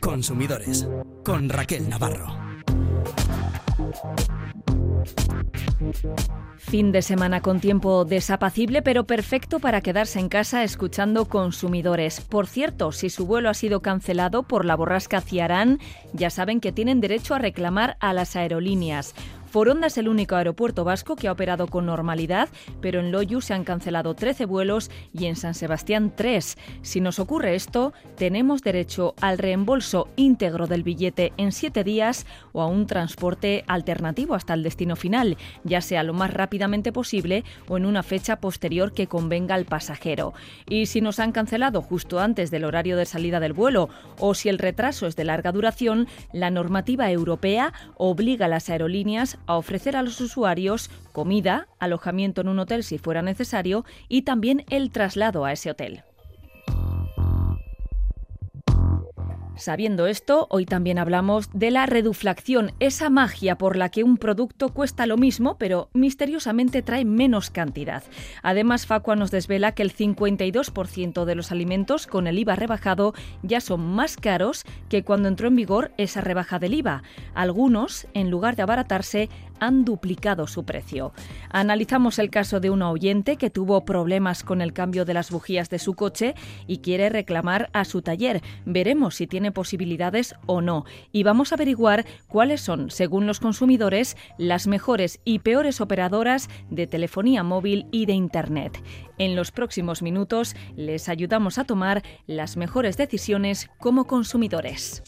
Consumidores con Raquel Navarro. Fin de semana con tiempo desapacible, pero perfecto para quedarse en casa escuchando consumidores. Por cierto, si su vuelo ha sido cancelado por la borrasca Ciarán, ya saben que tienen derecho a reclamar a las aerolíneas. Foronda es el único aeropuerto vasco que ha operado con normalidad, pero en Loyu se han cancelado 13 vuelos y en San Sebastián 3. Si nos ocurre esto, tenemos derecho al reembolso íntegro del billete en 7 días o a un transporte alternativo hasta el destino final, ya sea lo más rápidamente posible o en una fecha posterior que convenga al pasajero. Y si nos han cancelado justo antes del horario de salida del vuelo o si el retraso es de larga duración, la normativa europea obliga a las aerolíneas a ofrecer a los usuarios comida, alojamiento en un hotel si fuera necesario y también el traslado a ese hotel. Sabiendo esto, hoy también hablamos de la reduflación, esa magia por la que un producto cuesta lo mismo, pero misteriosamente trae menos cantidad. Además, Facua nos desvela que el 52% de los alimentos con el IVA rebajado ya son más caros que cuando entró en vigor esa rebaja del IVA. Algunos, en lugar de abaratarse, han duplicado su precio. Analizamos el caso de una oyente que tuvo problemas con el cambio de las bujías de su coche y quiere reclamar a su taller. Veremos si tiene posibilidades o no. Y vamos a averiguar cuáles son, según los consumidores, las mejores y peores operadoras de telefonía móvil y de Internet. En los próximos minutos les ayudamos a tomar las mejores decisiones como consumidores.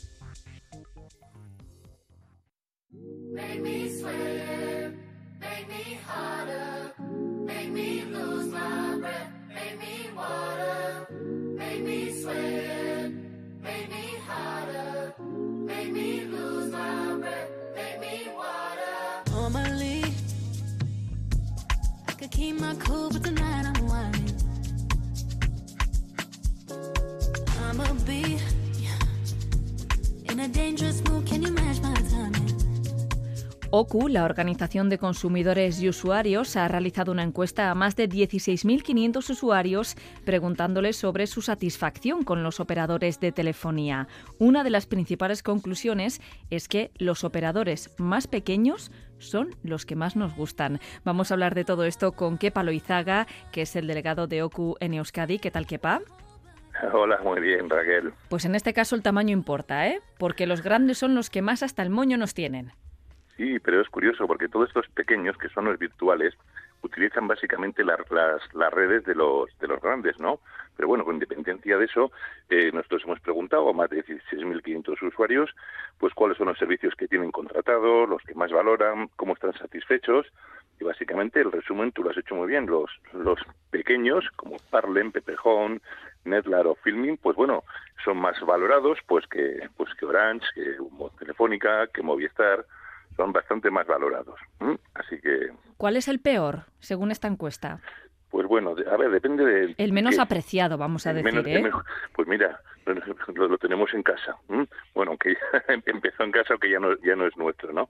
Keep my cool, but tonight I'm whining. I'ma be in a dangerous mood. Can you match my timing? OCU, la Organización de Consumidores y Usuarios, ha realizado una encuesta a más de 16.500 usuarios preguntándoles sobre su satisfacción con los operadores de telefonía. Una de las principales conclusiones es que los operadores más pequeños son los que más nos gustan. Vamos a hablar de todo esto con Kepa Loizaga, que es el delegado de OCU en Euskadi. ¿Qué tal, Kepa? Hola, muy bien, Raquel. Pues en este caso el tamaño importa, ¿eh? Porque los grandes son los que más hasta el moño nos tienen. Sí, pero es curioso porque todos estos pequeños, que son los virtuales, utilizan básicamente las, las, redes de los, de los grandes, ¿no? Pero bueno, con independencia de eso, eh, nosotros hemos preguntado a más de 16.500 usuarios, pues cuáles son los servicios que tienen contratados, los que más valoran, cómo están satisfechos. Y básicamente el resumen tú lo has hecho muy bien. Los, los pequeños, como Parlen, Pepejón, Netlar o Filming, pues bueno, son más valorados pues que, pues que Orange, que Telefónica, que Movistar son bastante más valorados. Así que. ¿Cuál es el peor, según esta encuesta? Pues bueno, a ver, depende del... El menos apreciado, vamos a decir, ¿eh? pues mira, lo, tenemos en casa. Bueno, aunque empezó en casa, aunque ya no, ya no es nuestro, ¿no?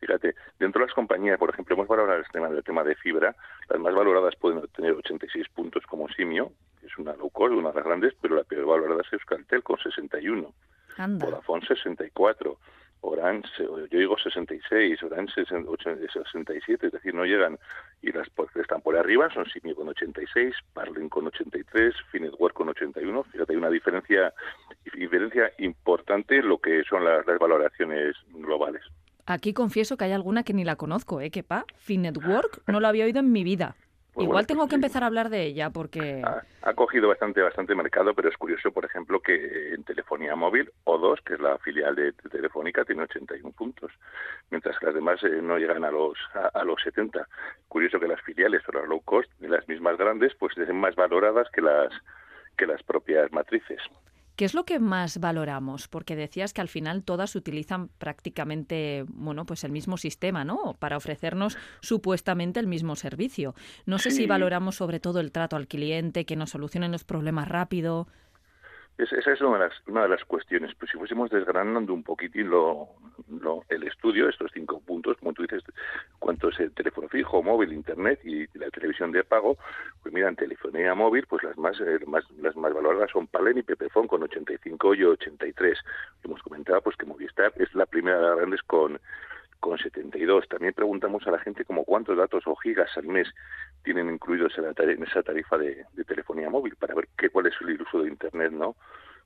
Fíjate, dentro de las compañías, por ejemplo, hemos valorado el tema, el tema de fibra. Las más valoradas pueden tener 86 puntos como Simio, que es una low cost, una de las grandes, pero la peor valorada es Euskaltel con 61. Anda. Vodafone 64. Orange, yo digo 66, Orange 67, es decir, no llegan y las que están por arriba son Simio con 86, Parling con 83, Finetwork con 81. Fíjate, hay una diferencia diferencia importante en lo que son las, valoraciones globales. Aquí confieso que hay alguna que ni la conozco, ¿eh? Que pa, Finetwork no la había oído en mi vida. Pues Igual tengo que empezar a hablar de ella porque... Ha, cogido bastante bastante mercado, pero es curioso, por ejemplo, que en telefonía móvil O2, que es la filial de, Telefónica, tiene 81 puntos, mientras que las demás eh, no llegan a los a, los 70. Curioso que las filiales o las low cost, las mismas grandes, pues estén más valoradas que las que las propias matrices. ¿Qué es lo que más valoramos? Porque decías que al final todas utilizan prácticamente, bueno, pues el mismo sistema, ¿no? Para ofrecernos supuestamente el mismo servicio. No sé si valoramos sobre todo el trato al cliente, que nos solucionen los problemas rápido. Esa es una de, las, una de las cuestiones. Pues si fuésemos desgranando un poquitín lo, el estudio, estos cinco puntos, como tú dices, cuánto es el teléfono fijo, móvil, internet y la televisión de pago, pues mira, en telefonía móvil, pues las más, eh, más las más valoradas son Palen y Pepefon con 85 y 83. Hemos comentado pues que Movistar es la primera de las grandes con con 72. También preguntamos a la gente como cuántos datos o gigas al mes tienen incluidos en, esa tarifa de, telefonía móvil para ver qué cuál es el uso de Internet, ¿no?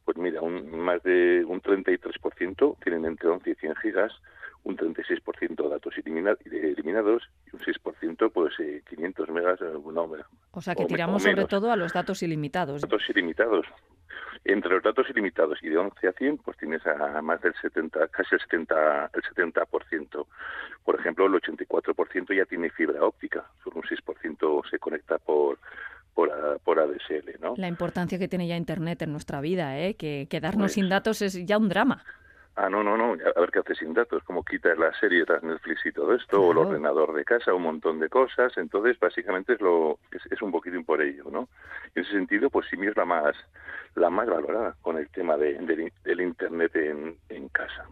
Pues mira, un, más de un 33% tienen entre 11 y 100 gigas, un 36% datos eliminados y un 6% pues 500 eh, megas. Eh, no, o sea que tiramos sobre todo a los datos ilimitados. Datos ilimitados. Entre los datos ilimitados y de 11 a 100, pues tienes a más del 70, casi el 70, el 70%. Por ejemplo, el 84% ya tiene fibra óptica, solo un 6% se conecta por por, por ADSL, ¿no? La importancia que tiene ya Internet en nuestra vida, ¿eh? que quedarnos pues sin datos es ya un drama. Ah, no, no, no, a ver qué hace sin datos, como quitas la serie tras Netflix y todo esto, o el ordenador de casa, un montón de cosas, entonces básicamente es lo es, un poquitín por ello, ¿no? En ese sentido, pues sí es la más la más valorada con el tema de, del internet en, en casa.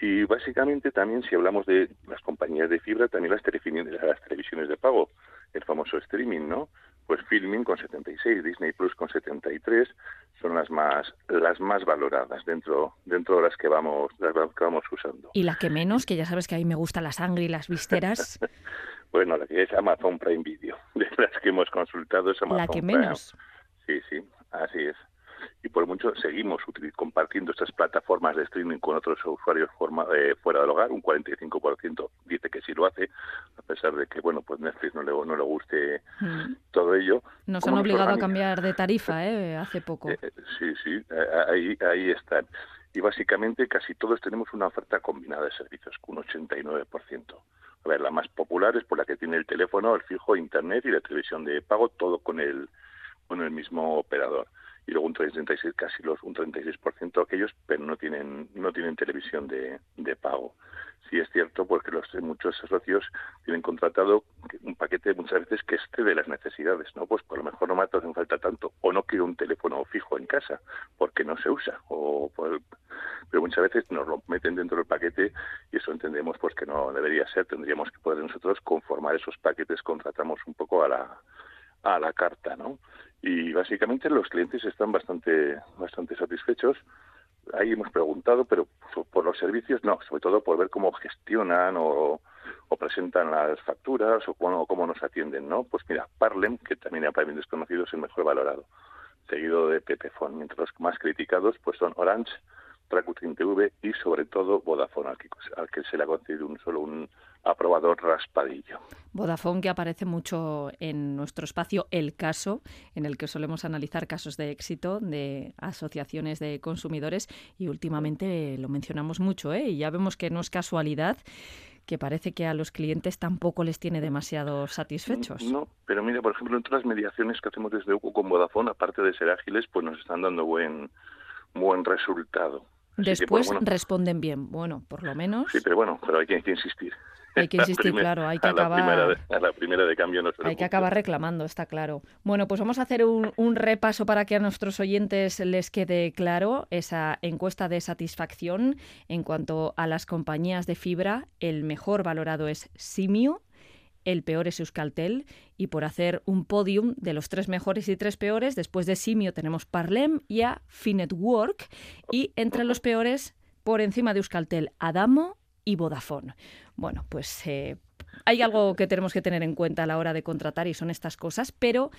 Y básicamente también si hablamos de las compañías de fibra, también las las televisiones de pago, el famoso streaming, ¿no? pues Filming con 76, Disney Plus con 73 son las más las más valoradas dentro dentro de las que vamos las que vamos usando. Y la que menos, que ya sabes que a mí me gusta la sangre y las vísceras. bueno, la que es Amazon Prime Video, de las que hemos consultado es Amazon La que menos. Sí, sí, así es y por mucho seguimos compartiendo estas plataformas de streaming con otros usuarios eh, fuera del hogar, un 45% dice que sí lo hace, a pesar de que bueno pues Netflix no le, no le guste mm. todo ello. Nos han obligado a cambiar de tarifa ¿eh? hace poco. Eh, eh, sí, sí, ahí, ahí están. Y básicamente casi todos tenemos una oferta combinada de servicios, un 89%. A ver, la más popular es por la que tiene el teléfono, el fijo, internet y la televisión de pago, todo con el, con el mismo operador y luego un 36 casi los un 36% aquellos pero no tienen no tienen televisión de, de pago. Sí es cierto porque los muchos socios tienen contratado un paquete muchas veces que esté de las necesidades no pues por lo mejor no me hacen falta tanto o no quiero un teléfono fijo en casa porque no se usa o pero muchas veces nos lo meten dentro del paquete y eso entendemos pues que no debería ser. Tendríamos que poder nosotros conformar esos paquetes contratamos un poco a la a la carta no y básicamente los clientes están bastante bastante satisfechos. Ahí hemos preguntado pero por los servicios no sobre todo por ver cómo gestionan o, presentan las facturas o cómo, cómo, nos atienden no pues mira Parlem que también para bien desconocido es el mejor valorado seguido de Pepefon mientras los más criticados pues son Orange Rakuten TV y sobre todo Vodafone, al que, al que se le ha concedido un solo un aprobador raspadillo. Vodafone que aparece mucho en nuestro espacio El Caso, en el que solemos analizar casos de éxito de asociaciones de consumidores y últimamente lo mencionamos mucho, ¿eh? y ya vemos que no es casualidad que parece que a los clientes tampoco les tiene demasiado satisfechos. No, pero mira, por ejemplo, en todas las mediaciones que hacemos desde UCO con Vodafone, aparte de ser ágiles, pues nos están dando buen buen resultado. Después responden bien, bueno, por lo menos. Sí, pero bueno, pero hay que, insistir. Hay que insistir, claro, hay que acabar. a la primera de cambio no Hay que acabar reclamando, está claro. Bueno, pues vamos a hacer un, un, repaso para que a nuestros oyentes les quede claro esa encuesta de satisfacción en cuanto a las compañías de fibra. El mejor valorado es Simio, el peor es Euskaltel y por hacer un podium de los tres mejores y tres peores, después de Simio tenemos Parlem y a Finetwork y entre los peores, por encima de Euskaltel, Adamo y Vodafone. Bueno, pues eh, hay algo que tenemos que tener en cuenta a la hora de contratar y son estas cosas, pero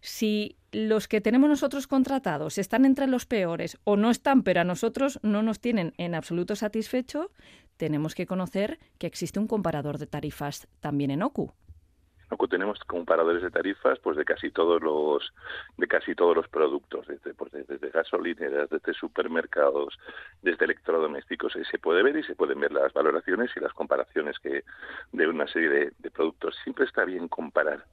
si los que tenemos nosotros contratados están entre los peores o no están, pero a nosotros no nos tienen en absoluto satisfecho, tenemos que conocer que existe un comparador de tarifas también en OCU. OCU tenemos comparadores de tarifas pues de casi todos los de casi todos los productos, desde, pues, desde gasolineras, desde supermercados, desde electrodomésticos. Se puede ver y se pueden ver las valoraciones y las comparaciones que de una serie de productos. Siempre está bien comparar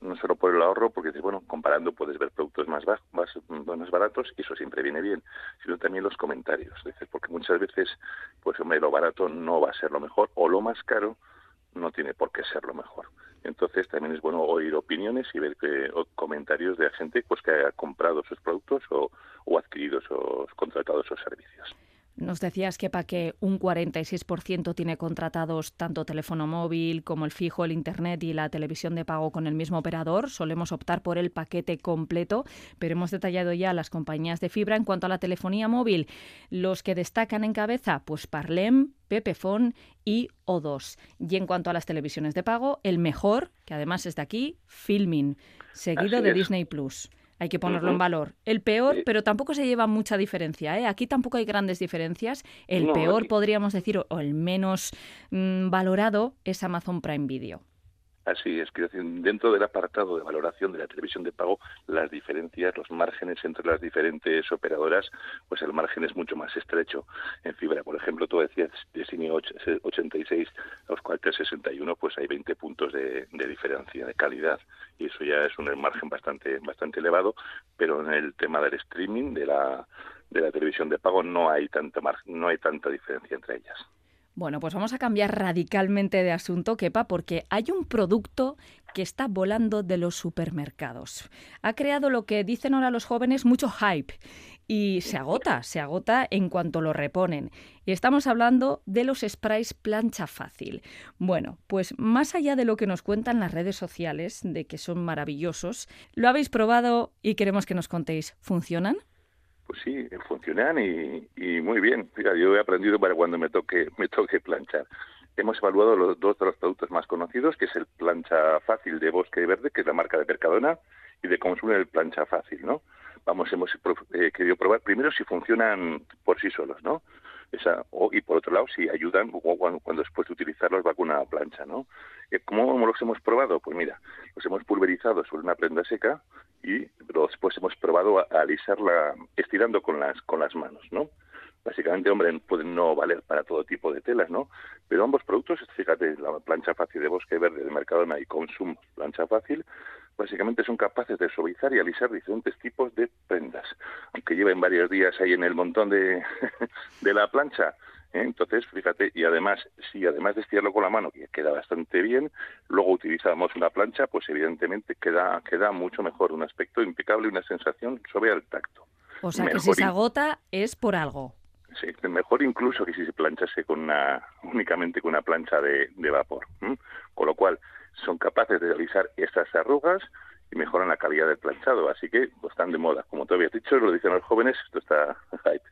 no solo por el ahorro, porque bueno, comparando puedes ver productos más, bajos, más, baratos y eso siempre viene bien, sino también los comentarios, porque muchas veces, pues hombre, lo barato no va a ser lo mejor o lo más caro no tiene por qué ser lo mejor. Entonces también es bueno oír opiniones y ver que, comentarios de gente pues que haya comprado sus productos o, o adquirido o contratado esos servicios. Nos decías, que para que un 46% tiene contratados tanto teléfono móvil como el fijo, el Internet y la televisión de pago con el mismo operador. Solemos optar por el paquete completo, pero hemos detallado ya las compañías de fibra. En cuanto a la telefonía móvil, los que destacan en cabeza, pues Parlem, Pepefon y O2. Y en cuanto a las televisiones de pago, el mejor, que además es de aquí, Filming, seguido de Disney Plus. Hay que ponerlo en valor. El peor, pero tampoco se lleva mucha diferencia. ¿eh? Aquí tampoco hay grandes diferencias. El peor, podríamos decir, o el menos mm, valorado, es Amazon Prime Video. Así es, que dentro del apartado de valoración de la televisión de pago, las diferencias, los márgenes entre las diferentes operadoras, pues el margen es mucho más estrecho. En fibra, por ejemplo, tú decías de Cine 86 a los 61, pues hay 20 puntos de, diferencia de calidad y eso ya es un margen bastante bastante elevado, pero en el tema del streaming, de la de la televisión de pago no hay tanta no hay tanta diferencia entre ellas. Bueno, pues vamos a cambiar radicalmente de asunto, Kepa, porque hay un producto que está volando de los supermercados. Ha creado lo que dicen ahora los jóvenes mucho hype y se agota, se agota en cuanto lo reponen. Y estamos hablando de los sprays plancha fácil. Bueno, pues más allá de lo que nos cuentan las redes sociales, de que son maravillosos, lo habéis probado y queremos que nos contéis, ¿funcionan? Pues sí, funcionan y, muy bien. Fíjate, yo he aprendido para cuando me toque, me toque planchar. Hemos evaluado los dos de los productos más conocidos, que es el plancha fácil de Bosque Verde, que es la marca de Percadona, y de Consum el plancha fácil, ¿no? Vamos, hemos eh, querido probar primero si funcionan por sí solos, ¿no? Esa, y por otro lado, si ayudan cuando, después de utilizarlos va con una plancha, ¿no? Eh, ¿Cómo los hemos probado? Pues mira, los hemos pulverizado sobre una prenda seca y después hemos probado a, alisarla estirando con las con las manos, ¿no? Básicamente, hombre, pueden no valer para todo tipo de telas, ¿no? Pero ambos productos, fíjate, la plancha fácil de bosque verde de Mercadona y Consum plancha fácil, básicamente son capaces de suavizar y alisar diferentes tipos de prendas. Aunque lleven varios días ahí en el montón de, de la plancha, ¿eh? Entonces, fíjate, y además, si además de estirarlo con la mano, que queda bastante bien, luego utilizamos una plancha, pues evidentemente queda, queda mucho mejor, un aspecto impecable y una sensación suave al tacto. O sea que si se agota es por algo. Sí, mejor incluso que si se planchase con una, únicamente con una plancha de, vapor. Con lo cual, son capaces de realizar estas arrugas y mejoran la calidad del planchado. Así que pues, están de moda. Como tú habías dicho, lo dicen los jóvenes, esto está hype.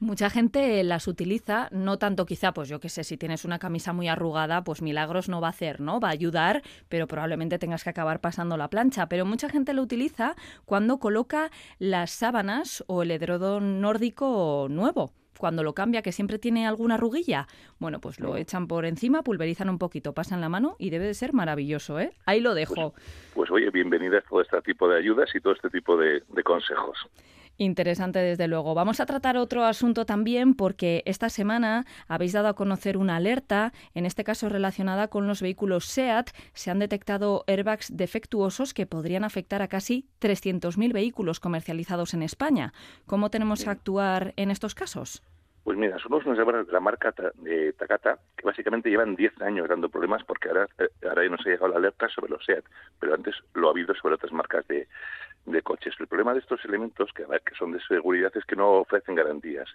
Mucha gente las utiliza, no tanto quizá, pues yo qué sé, si tienes una camisa muy arrugada, pues milagros no va a hacer, ¿no? Va a ayudar, pero probablemente tengas que acabar pasando la plancha. Pero mucha gente lo utiliza cuando coloca las sábanas o el edredón nórdico nuevo cuando lo cambia, que siempre tiene alguna arruguilla, bueno, pues lo echan por encima, pulverizan un poquito, pasan la mano y debe de ser maravilloso, ¿eh? Ahí lo dejo. Pues, pues oye, bienvenida a todo este tipo de ayudas y todo este tipo de consejos. Interesante, desde luego. Vamos a tratar otro asunto también porque esta semana habéis dado a conocer una alerta, en este caso relacionada con los vehículos SEAT. Se han detectado airbags defectuosos que podrían afectar a casi 300.000 vehículos comercializados en España. ¿Cómo tenemos que actuar en estos casos? Pues mira, somos la marca de Takata, que básicamente llevan 10 años dando problemas porque ahora, eh, ahora ya nos ha llegado la alerta sobre los SEAT, pero antes lo ha habido sobre otras marcas de, de coches. El problema de estos elementos, que, que son de seguridad, es que no ofrecen garantías.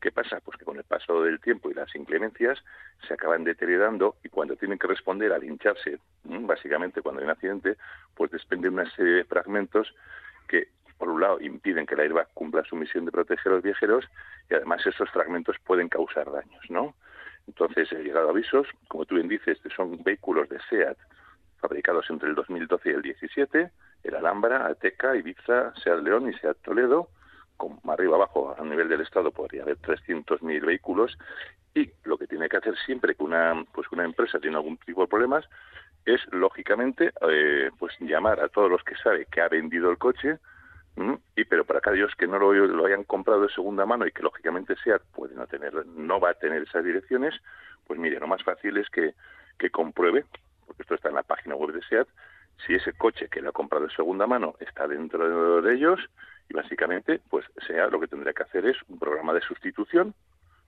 ¿Qué pasa? Pues que con el paso del tiempo y las inclemencias se acaban deteriorando y cuando tienen que responder al hincharse, básicamente cuando hay un accidente, pues desprenden una serie de fragmentos que por un lado, impiden que la airbag cumpla su misión de proteger a los viajeros y además esos fragmentos pueden causar daños, ¿no? Entonces, he llegado a avisos, como tú bien dices, son vehículos de SEAT fabricados entre el 2012 y el 17, el Alhambra, Ateca, Ibiza, SEAT León y SEAT Toledo, con arriba abajo a nivel del Estado podría haber 300.000 vehículos. Y lo que tiene que hacer siempre que una pues una empresa tiene algún tipo de problemas es lógicamente eh, pues llamar a todos los que sabe que ha vendido el coche y pero para aquellos que no lo, lo, hayan comprado de segunda mano y que lógicamente SEAT puede no tener, no va a tener esas direcciones, pues mire, lo más fácil es que, que compruebe, porque esto está en la página web de SEAT, si ese coche que lo ha comprado de segunda mano está dentro de ellos y básicamente pues sea lo que tendrá que hacer es un programa de sustitución,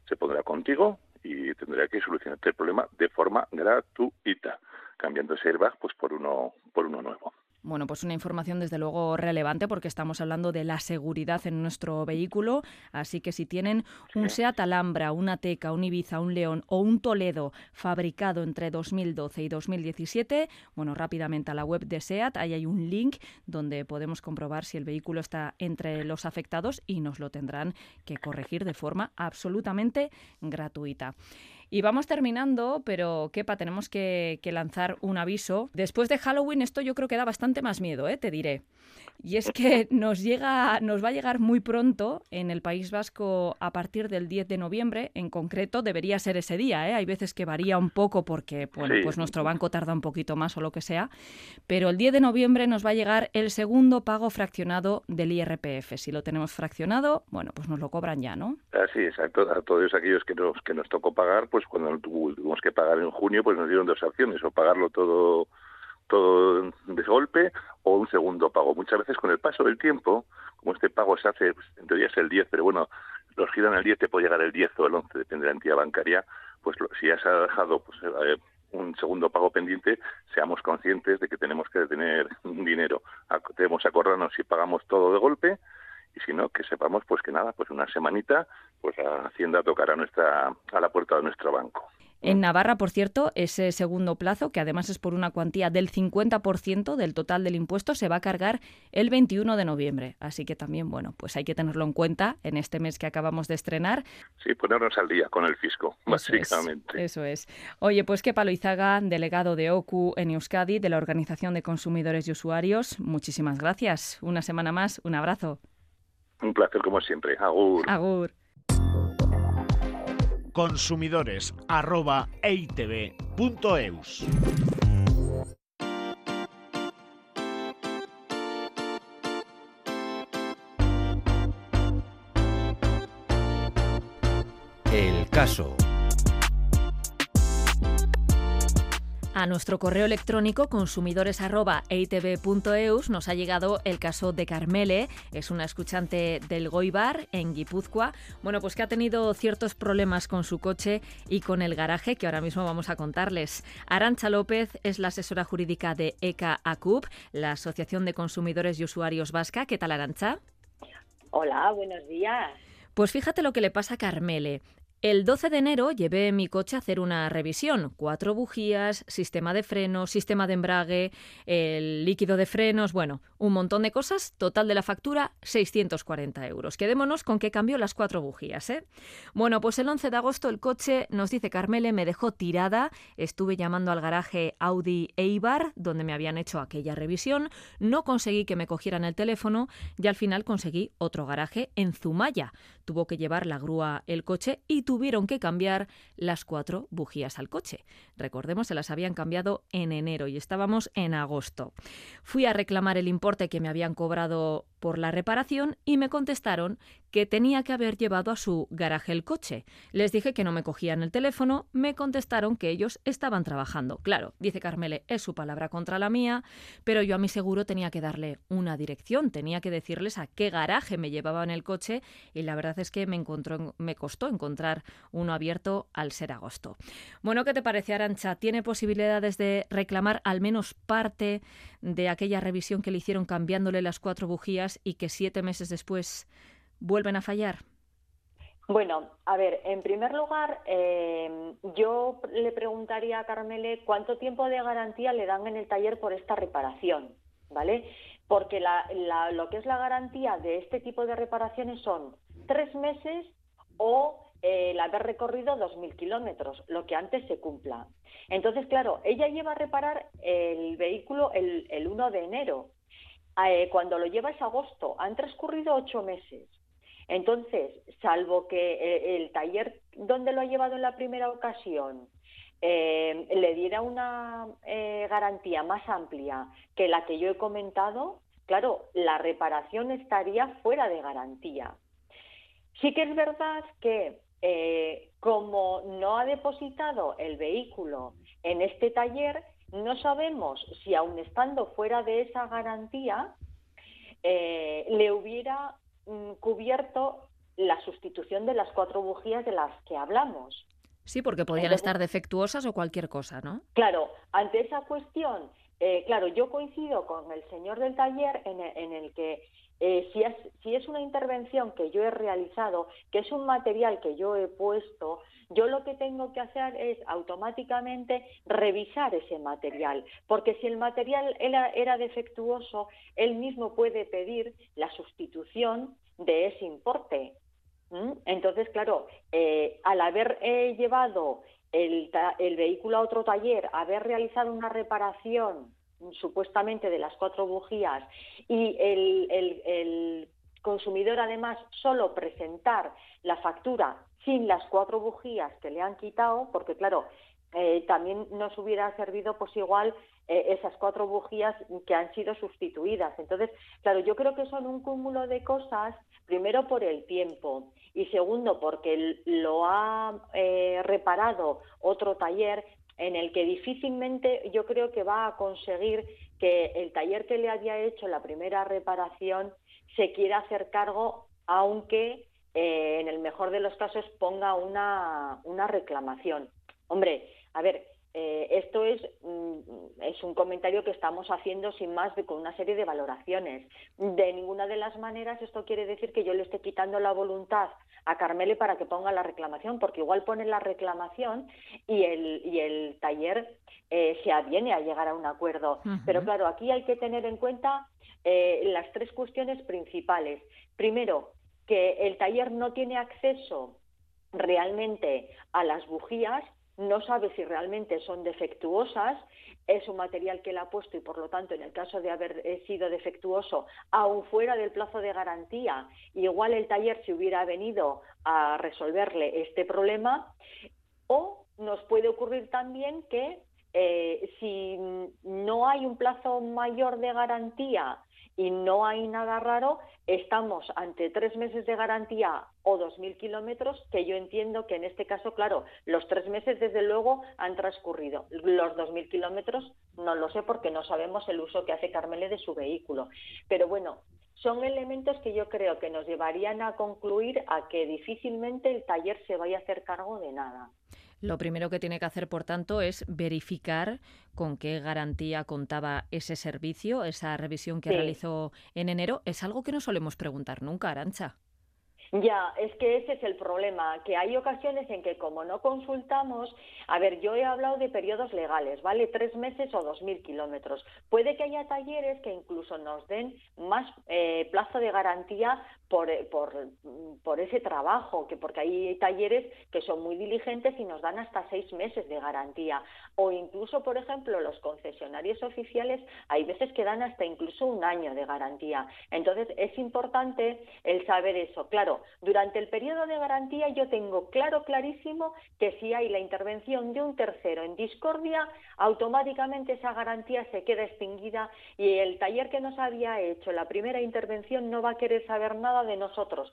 se pondrá contigo y tendrá que solucionar el problema de forma gratuita. cambiando ese airbag pues por uno por uno nuevo. Bueno, pues una información desde luego relevante porque estamos hablando de la seguridad en nuestro vehículo, así que si tienen un Seat Alhambra, una Teca, un Ibiza, un León o un Toledo fabricado entre 2012 y 2017, bueno, rápidamente a la web de Seat, ahí hay un link donde podemos comprobar si el vehículo está entre los afectados y nos lo tendrán que corregir de forma absolutamente gratuita. Y vamos terminando, pero Kepa, tenemos que, lanzar un aviso. Después de Halloween esto yo creo que da bastante más miedo, ¿eh? te diré. Y es que nos llega, nos va a llegar muy pronto en el País Vasco a partir del 10 de noviembre. En concreto, debería ser ese día. ¿eh? Hay veces que varía un poco porque bueno, pues nuestro banco tarda un poquito más o lo que sea. Pero el 10 de noviembre nos va a llegar el segundo pago fraccionado del IRPF. Si lo tenemos fraccionado, bueno, pues nos lo cobran ya, ¿no? Así es. A, todos aquellos que nos, que nos tocó pagar, pues cuando tuvimos que pagar en junio, pues nos dieron dos opciones. O pagarlo todo todo de golpe o un segundo pago. Muchas veces con el paso del tiempo, como este pago se hace, pues, en teoría es el 10, pero bueno, los giran el 10, te puede llegar el 10 o el 11, depende de la entidad bancaria, pues si ya se ha dejado pues, eh, un segundo pago pendiente, seamos conscientes de que tenemos que tener dinero. Debemos acordarnos si pagamos todo de golpe y si no, que sepamos pues que nada, pues una semanita, pues Hacienda tocará nuestra, a la puerta de nuestro banco. En Navarra, por cierto, ese segundo plazo, que además es por una cuantía del 50% del total del impuesto, se va a cargar el 21 de noviembre. Así que también, bueno, pues hay que tenerlo en cuenta en este mes que acabamos de estrenar. Sí, ponernos al día con el fisco, básicamente. eso es. Oye, pues que Palo Izaga, delegado de OCU en Euskadi, de la Organización de Consumidores y Usuarios, muchísimas gracias. Una semana más, un abrazo. Un placer como siempre. Agur. Agur consumidores arroba. El caso. A nuestro correo electrónico consumidores.eitv.eus nos ha llegado el caso de Carmele, es una escuchante del Goibar en Guipúzcoa, bueno, pues que ha tenido ciertos problemas con su coche y con el garaje que ahora mismo vamos a contarles. Arancha López es la asesora jurídica de ECA ACUP, la Asociación de Consumidores y Usuarios Vasca. ¿Qué tal, Arancha? Hola, buenos días. Pues fíjate lo que le pasa a Carmele. El 12 de enero llevé mi coche a hacer una revisión. Cuatro bujías, sistema de frenos, sistema de embrague, el líquido de frenos, bueno, un montón de cosas. Total de la factura, 640 euros. Quedémonos con que cambió las cuatro bujías, ¿eh? Bueno, pues el 11 de agosto el coche, nos dice Carmele, me dejó tirada. Estuve llamando al garaje Audi Eibar, donde me habían hecho aquella revisión. No conseguí que me cogieran el teléfono y al final conseguí otro garaje en Zumaya. Tuvo que llevar la grúa el coche y tuvieron que cambiar las cuatro bujías al coche. Recordemos, se las habían cambiado en enero y estábamos en agosto. Fui a reclamar el importe que me habían cobrado por la reparación y me contestaron que tenía que haber llevado a su garaje el coche. Les dije que no me cogían el teléfono, me contestaron que ellos estaban trabajando. Claro, dice Carmele, es su palabra contra la mía, pero yo a mi seguro tenía que darle una dirección, tenía que decirles a qué garaje me llevaban el coche y la verdad es que me, encontró, me costó encontrar uno abierto al ser agosto. Bueno, ¿qué te parece, Arancha? ¿Tiene posibilidades de reclamar al menos parte de aquella revisión que le hicieron cambiándole las cuatro bujías y que siete meses después vuelven a fallar? Bueno, a ver, en primer lugar, eh, yo le preguntaría a Carmele cuánto tiempo de garantía le dan en el taller por esta reparación, ¿vale? Porque lo que es la garantía de este tipo de reparaciones son tres meses o el haber recorrido 2.000 kilómetros, lo que antes se cumpla. Entonces, claro, ella lleva a reparar el vehículo el, el 1 de enero. Eh, cuando lo lleva es agosto. Han transcurrido ocho meses. Entonces, salvo que eh, el taller donde lo ha llevado en la primera ocasión eh, le diera una garantía más amplia que la que yo he comentado, claro, la reparación estaría fuera de garantía. Sí que es verdad que como no ha depositado el vehículo en este taller, no sabemos si aun estando fuera de esa garantía eh, le hubiera mm, cubierto la sustitución de las cuatro bujías de las que hablamos. Sí, porque podían estar defectuosas o cualquier cosa, ¿no? Claro, ante esa cuestión, eh, claro, yo coincido con el señor del taller en en el que eh, si, es, una intervención que yo he realizado, que es un material que yo he puesto, yo lo que tengo que hacer es automáticamente revisar ese material, porque si el material era, defectuoso, él mismo puede pedir la sustitución de ese importe. Entonces, claro, eh, al haber eh, llevado el vehículo a otro taller, haber realizado una reparación supuestamente de las cuatro bujías y el, consumidor además solo presentar la factura sin las cuatro bujías que le han quitado, porque claro, eh, también nos hubiera servido pues igual eh, esas cuatro bujías que han sido sustituidas. Entonces, claro, yo creo que son un cúmulo de cosas, primero por el tiempo y segundo porque lo ha eh, reparado otro taller en el que difícilmente yo creo que va a conseguir que el taller que le había hecho la primera reparación se quiera hacer cargo, aunque eh, en el mejor de los casos ponga una, una reclamación. Hombre, a ver, eh, esto es, mm, es un comentario que estamos haciendo sin más de, con una serie de valoraciones. De ninguna de las maneras esto quiere decir que yo le esté quitando la voluntad a Carmele para que ponga la reclamación, porque igual pone la reclamación y el, y el taller eh, se aviene a llegar a un acuerdo. Pero claro, aquí hay que tener en cuenta eh, las tres cuestiones principales. Primero, que el taller no tiene acceso realmente a las bujías no sabe si realmente son defectuosas, es un material que él ha puesto y por lo tanto en el caso de haber eh, sido defectuoso, aún fuera del plazo de garantía, igual el taller se hubiera venido a resolverle este problema, o nos puede ocurrir también que eh, si no hay un plazo mayor de garantía y no hay nada raro, estamos ante tres meses de garantía o dos mil kilómetros, que yo entiendo que en este caso, claro, los tres meses desde luego han transcurrido. Los dos mil kilómetros no lo sé porque no sabemos el uso que hace Carmele de su vehículo. Pero bueno, son elementos que yo creo que nos llevarían a concluir a que difícilmente el taller se vaya a hacer cargo de nada. Lo primero que tiene que hacer, por tanto, es verificar con qué garantía contaba ese servicio, esa revisión que realizó en enero. Es algo que no solemos preguntar nunca, Arancha. Ya, es que ese es el problema, que hay ocasiones en que como no consultamos, a ver, yo he hablado de periodos legales, ¿vale? Tres meses o dos mil kilómetros. Puede que haya talleres que incluso nos den más eh, plazo de garantía por, eh, por, por, ese trabajo, que porque hay talleres que son muy diligentes y nos dan hasta seis meses de garantía. O incluso, por ejemplo, los concesionarios oficiales hay veces que dan hasta incluso un año de garantía. Entonces, es importante el saber eso. Claro, durante el periodo de garantía yo tengo claro, clarísimo, que si hay la intervención de un tercero en discordia, automáticamente esa garantía se queda extinguida y el taller que nos había hecho la primera intervención no va a querer saber nada de nosotros.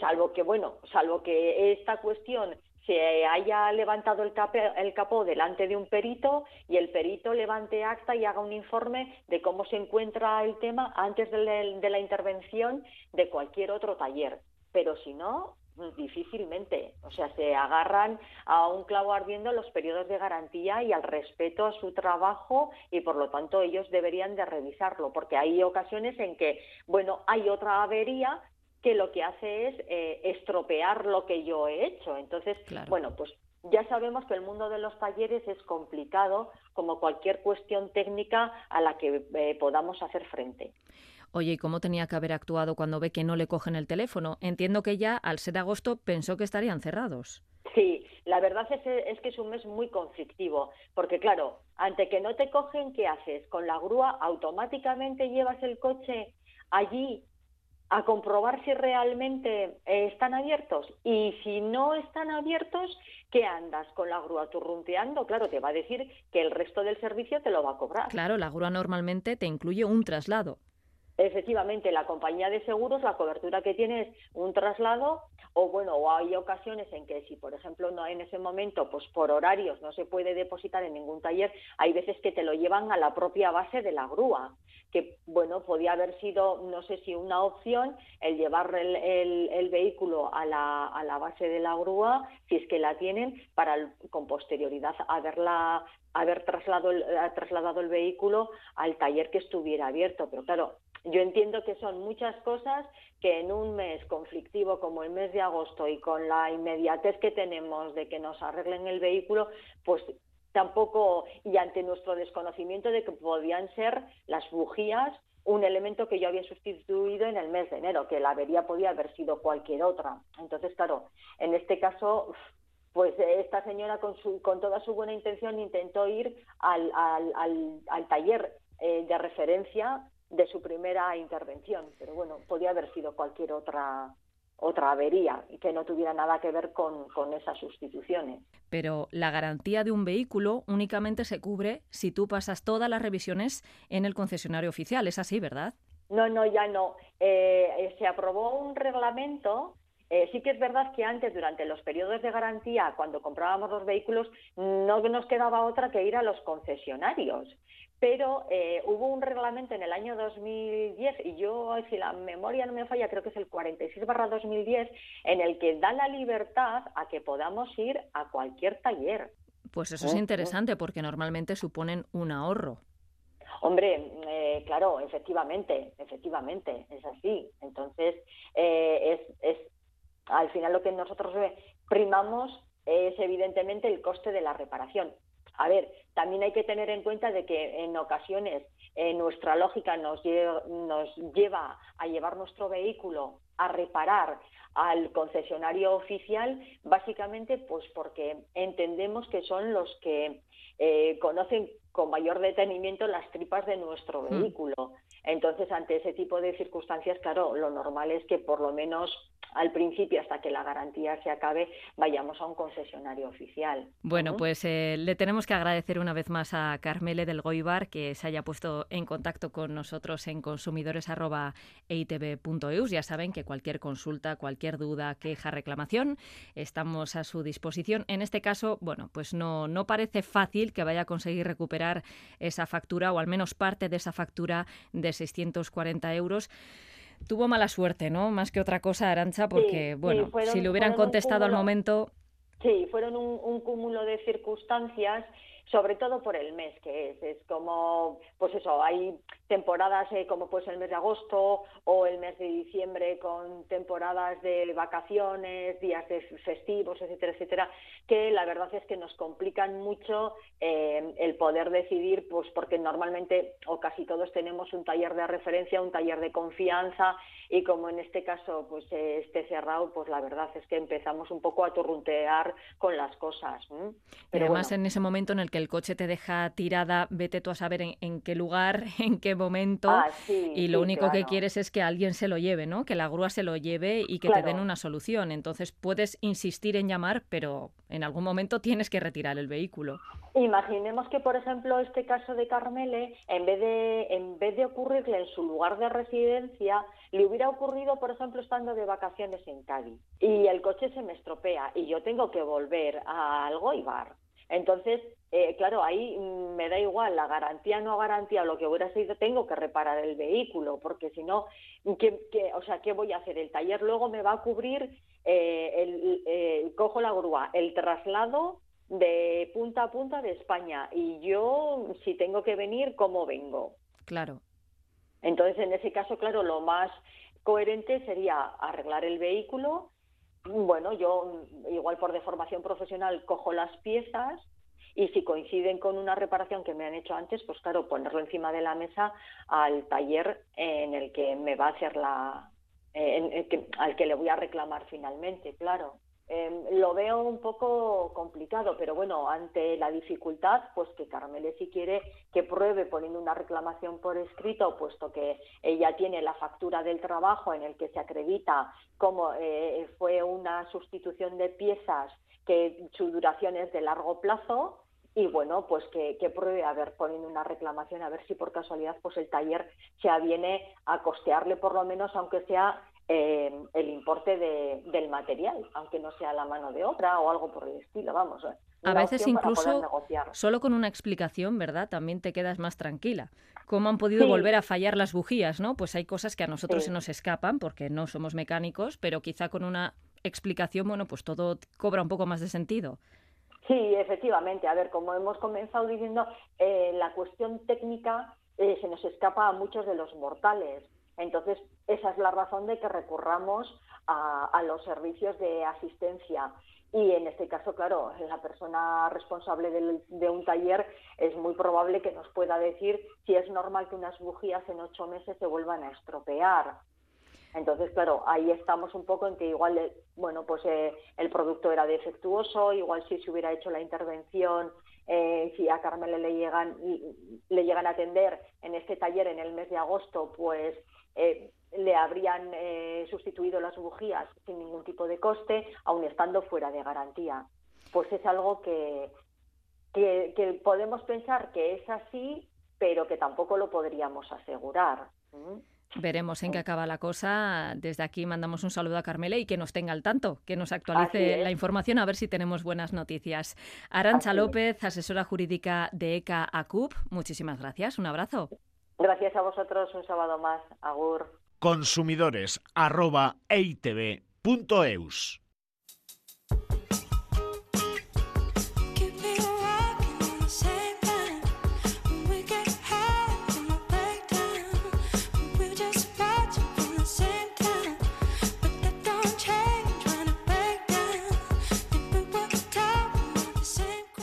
Salvo que, bueno, salvo que esta cuestión se haya levantado el, el, capó delante de un perito y el perito levante acta y haga un informe de cómo se encuentra el tema antes de la intervención de cualquier otro taller pero si no, difícilmente. O sea, se agarran a un clavo ardiendo los periodos de garantía y al respeto a su trabajo y por lo tanto ellos deberían de revisarlo, porque hay ocasiones en que, bueno, hay otra avería que lo que hace es eh, estropear lo que yo he hecho. Entonces, bueno, pues ya sabemos que el mundo de los talleres es complicado, como cualquier cuestión técnica a la que eh, podamos hacer frente. Oye, ¿y cómo tenía que haber actuado cuando ve que no le cogen el teléfono? Entiendo que ya, al ser agosto, pensó que estarían cerrados. Sí, la verdad es, es, que es un mes muy conflictivo, porque claro, ante que no te cogen, ¿qué haces? Con la grúa automáticamente llevas el coche allí a comprobar si realmente eh, están abiertos. Y si no están abiertos, ¿qué andas con la grúa turrunteando? Claro, te va a decir que el resto del servicio te lo va a cobrar. Claro, la grúa normalmente te incluye un traslado. Efectivamente, la compañía de seguros, la cobertura que tiene es un traslado o bueno, o hay ocasiones en que si por ejemplo no en ese momento, pues por horarios no se puede depositar en ningún taller, hay veces que te lo llevan a la propia base de la grúa, que bueno, podía haber sido, no sé si una opción el llevar el, vehículo a la, a la base de la grúa, si es que la tienen, para con posterioridad haberla haber trasladado trasladado el vehículo al taller que estuviera abierto. Pero claro, yo entiendo que son muchas cosas que en un mes conflictivo como el mes de agosto y con la inmediatez que tenemos de que nos arreglen el vehículo, pues tampoco, y ante nuestro desconocimiento de que podían ser las bujías un elemento que yo había sustituido en el mes de enero, que la avería podía haber sido cualquier otra. Entonces, claro, en este caso, pues esta señora con, su, con toda su buena intención intentó ir al, al, al, taller eh, de referencia de su primera intervención, pero bueno, podía haber sido cualquier otra otra avería y que no tuviera nada que ver con, con, esas sustituciones. Pero la garantía de un vehículo únicamente se cubre si tú pasas todas las revisiones en el concesionario oficial. Es así, ¿verdad? No, no, ya no. Eh, se aprobó un reglamento eh, sí que es verdad que antes, durante los periodos de garantía, cuando comprábamos los vehículos, no nos quedaba otra que ir a los concesionarios. Pero eh, hubo un reglamento en el año 2010, y yo, si la memoria no me falla, creo que es el 46-2010, en el que da la libertad a que podamos ir a cualquier taller. Pues eso es interesante, porque normalmente suponen un ahorro. Hombre, eh, claro, efectivamente, efectivamente, es así. Entonces, es, es al final lo que nosotros primamos es evidentemente el coste de la reparación. A ver, también hay que tener en cuenta de que en ocasiones eh, nuestra lógica nos lleva, a llevar nuestro vehículo a reparar al concesionario oficial, básicamente pues porque entendemos que son los que eh, conocen con mayor detenimiento las tripas de nuestro vehículo. Entonces, ante ese tipo de circunstancias, claro, lo normal es que por lo menos al principio, hasta que la garantía se acabe, vayamos a un concesionario oficial. Bueno, pues eh, le tenemos que agradecer una vez más a Carmele del Goibar que se haya puesto en contacto con nosotros en consumidores.eitv.eus. Ya saben que cualquier consulta, cualquier duda, queja, reclamación, estamos a su disposición. En este caso, bueno, pues no, no parece fácil que vaya a conseguir recuperar esa factura o al menos parte de esa factura de 640 euros tuvo mala suerte, ¿no? Más que otra cosa, Arancha, porque, bueno, si le hubieran contestado al momento... Sí, fueron un, cúmulo de circunstancias sobre todo por el mes que es. Es como, pues eso, hay temporadas eh, como pues el mes de agosto o el mes de diciembre con temporadas de vacaciones, días de festivos, etcétera, etcétera, que la verdad es que nos complican mucho eh, el poder decidir, pues porque normalmente o casi todos tenemos un taller de referencia, un taller de confianza y como en este caso pues eh, esté cerrado, pues la verdad es que empezamos un poco a torruntear con las cosas. Pero además en ese momento en el que el coche te deja tirada, vete tú a saber en, qué lugar, en qué momento, ah, y lo único que quieres es que alguien se lo lleve, ¿no? Que la grúa se lo lleve y que te den una solución. Entonces puedes insistir en llamar, pero en algún momento tienes que retirar el vehículo. Imaginemos que, por ejemplo, este caso de Carmele, en vez de, en vez de ocurrirle en su lugar de residencia, le hubiera ocurrido, por ejemplo, estando de vacaciones en Cádiz y el coche se me estropea y yo tengo que volver a Algoibar. Entonces, eh, claro, ahí mm, me da igual, la garantía no garantía, lo que hubiera sido, tengo que reparar el vehículo, porque si no, ¿qué, o sea, ¿qué voy a hacer? El taller luego me va a cubrir, eh, el, eh, cojo la grúa, el traslado de punta a punta de España, y yo, si tengo que venir, ¿cómo vengo? Claro. Entonces, en ese caso, claro, lo más coherente sería arreglar el vehículo, bueno, yo igual por deformación profesional cojo las piezas y si coinciden con una reparación que me han hecho antes, pues claro, ponerlo encima de la mesa al taller en el que me va a hacer la, al que le voy a reclamar finalmente, claro. Em, lo veo un poco complicado, pero bueno, ante la dificultad, pues que Carmele si quiere que pruebe poniendo una reclamación por escrito, puesto que ella tiene la factura del trabajo en el que se acredita cómo eh, fue una sustitución de piezas que su duración es de largo plazo, y bueno, pues que, que, pruebe a ver poniendo una reclamación, a ver si por casualidad pues el taller se aviene a costearle por lo menos, aunque sea eh, el importe del material, aunque no sea la mano de obra o algo por el estilo, vamos. ¿eh? A veces incluso solo con una explicación, ¿verdad? También te quedas más tranquila. ¿Cómo han podido volver a fallar las bujías, no? Pues hay cosas que a nosotros se nos escapan porque no somos mecánicos, pero quizá con una explicación, bueno, pues todo cobra un poco más de sentido. Sí, efectivamente. A ver, como hemos comenzado diciendo, eh, la cuestión técnica eh, se nos escapa a muchos de los mortales. Entonces, esa es la razón de que recurramos a, los servicios de asistencia. Y en este caso, claro, la persona responsable de un taller es muy probable que nos pueda decir si es normal que unas bujías en ocho meses se vuelvan a estropear. Entonces, claro, ahí estamos un poco en que igual, eh, bueno, pues eh, el producto era defectuoso, igual si se hubiera hecho la intervención, eh, si a Carmela le llegan, le llegan a atender en este taller en el mes de agosto, pues le habrían sustituido las bujías sin ningún tipo de coste, aun estando fuera de garantía. Pues es algo que, que, podemos pensar que es así, pero que tampoco lo podríamos asegurar. Veremos en qué acaba la cosa. Desde aquí mandamos un saludo a Carmela y que nos tenga al tanto, que nos actualice la información a ver si tenemos buenas noticias. Arancha López, asesora jurídica de ECA ACUP, muchísimas gracias. Un abrazo. Gracias a vosotros. Un sábado más. Agur. Consumidores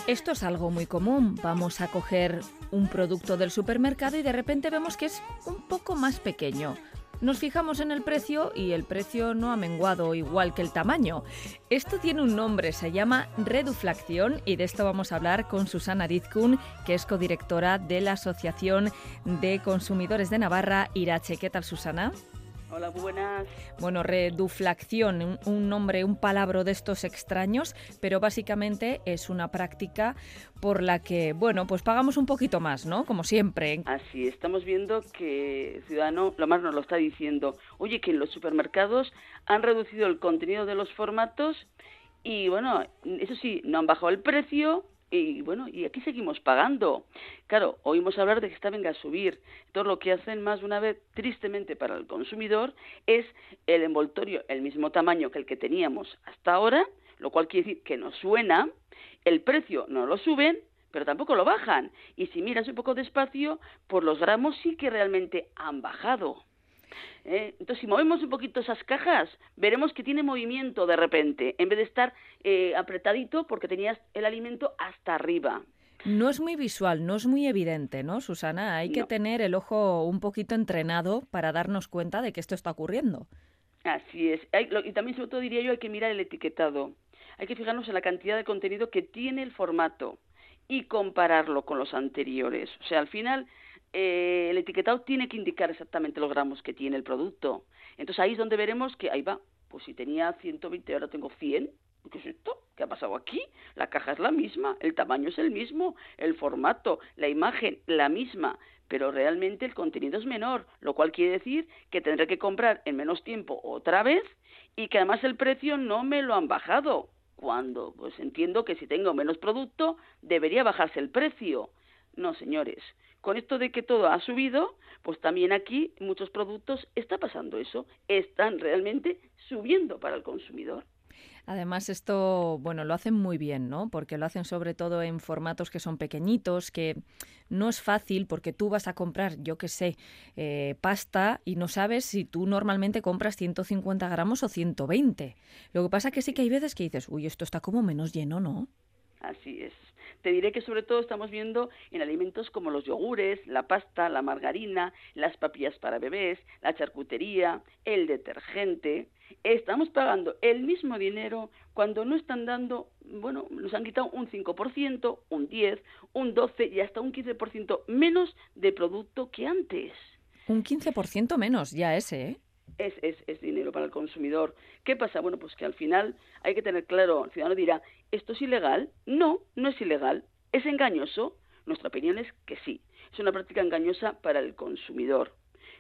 Esto es algo muy común. Vamos a coger un producto del supermercado y de repente vemos que es un poco más pequeño. Nos fijamos en el precio y el precio no ha menguado igual que el tamaño. Esto tiene un nombre, se llama reduflación y de esto vamos a hablar con Susana Rizkun, que es codirectora de la Asociación de Consumidores de Navarra, Irache. ¿Qué tal, Susana? Hola, buenas. Bueno, reduflación, un nombre, un palabra de estos extraños, pero básicamente es una práctica por la que, bueno, pues pagamos un poquito más, ¿no? Como siempre. Así, estamos viendo que ciudadano, lo más nos lo está diciendo, oye, que en los supermercados han reducido el contenido de los formatos y, bueno, eso sí, no han bajado el precio, y bueno, y aquí seguimos pagando. Claro, oímos hablar de que está venga a subir. Todo lo que hacen más de una vez, tristemente para el consumidor, es el envoltorio, el mismo tamaño que el que teníamos hasta ahora, lo cual quiere decir que nos suena, el precio no lo suben, pero tampoco lo bajan. Y si miras un poco despacio, por los gramos sí que realmente han bajado. ¿Eh? Entonces, si movemos un poquito esas cajas, veremos que tiene movimiento de repente, en vez de estar eh, apretadito porque tenías el alimento hasta arriba. No es muy visual, no es muy evidente, ¿no, Susana? Hay que tener el ojo un poquito entrenado para darnos cuenta de que esto está ocurriendo. Así es. y también, sobre todo, diría yo, hay que mirar el etiquetado. Hay que fijarnos en la cantidad de contenido que tiene el formato y compararlo con los anteriores. O sea, al final, eh, el etiquetado tiene que indicar exactamente los gramos que tiene el producto. Entonces ahí es donde veremos que ahí va, pues si tenía 120 ahora tengo 100. ¿Qué es esto? ¿Qué ha pasado aquí? La caja es la misma, el tamaño es el mismo, el formato, la imagen la misma, pero realmente el contenido es menor, lo cual quiere decir que tendré que comprar en menos tiempo otra vez y que además el precio no me lo han bajado. Cuando pues entiendo que si tengo menos producto debería bajarse el precio. No, señores, con esto de que todo ha subido, pues también aquí muchos productos está pasando eso, están realmente subiendo para el consumidor. Además, esto, bueno, lo hacen muy bien, ¿no? Porque lo hacen sobre todo en formatos que son pequeñitos, que no es fácil porque tú vas a comprar, yo qué sé, eh, pasta y no sabes si tú normalmente compras 150 gramos o 120. Lo que pasa que sí que hay veces que dices, uy, esto está como menos lleno, ¿no? Así es. Te diré que sobre todo estamos viendo en alimentos como los yogures, la pasta, la margarina, las papillas para bebés, la charcutería, el detergente. Estamos pagando el mismo dinero cuando no están dando, bueno, nos han quitado un 5%, un 10, un 12 y hasta un 15% menos de producto que antes. Un 15% menos, ya ese, ¿eh? es, es, es, dinero para el consumidor. ¿Qué pasa? Bueno, pues que al final hay que tener claro, el ciudadano dirá, ¿esto es ilegal? No, no es ilegal. ¿Es engañoso? Nuestra opinión es que sí. Es una práctica engañosa para el consumidor.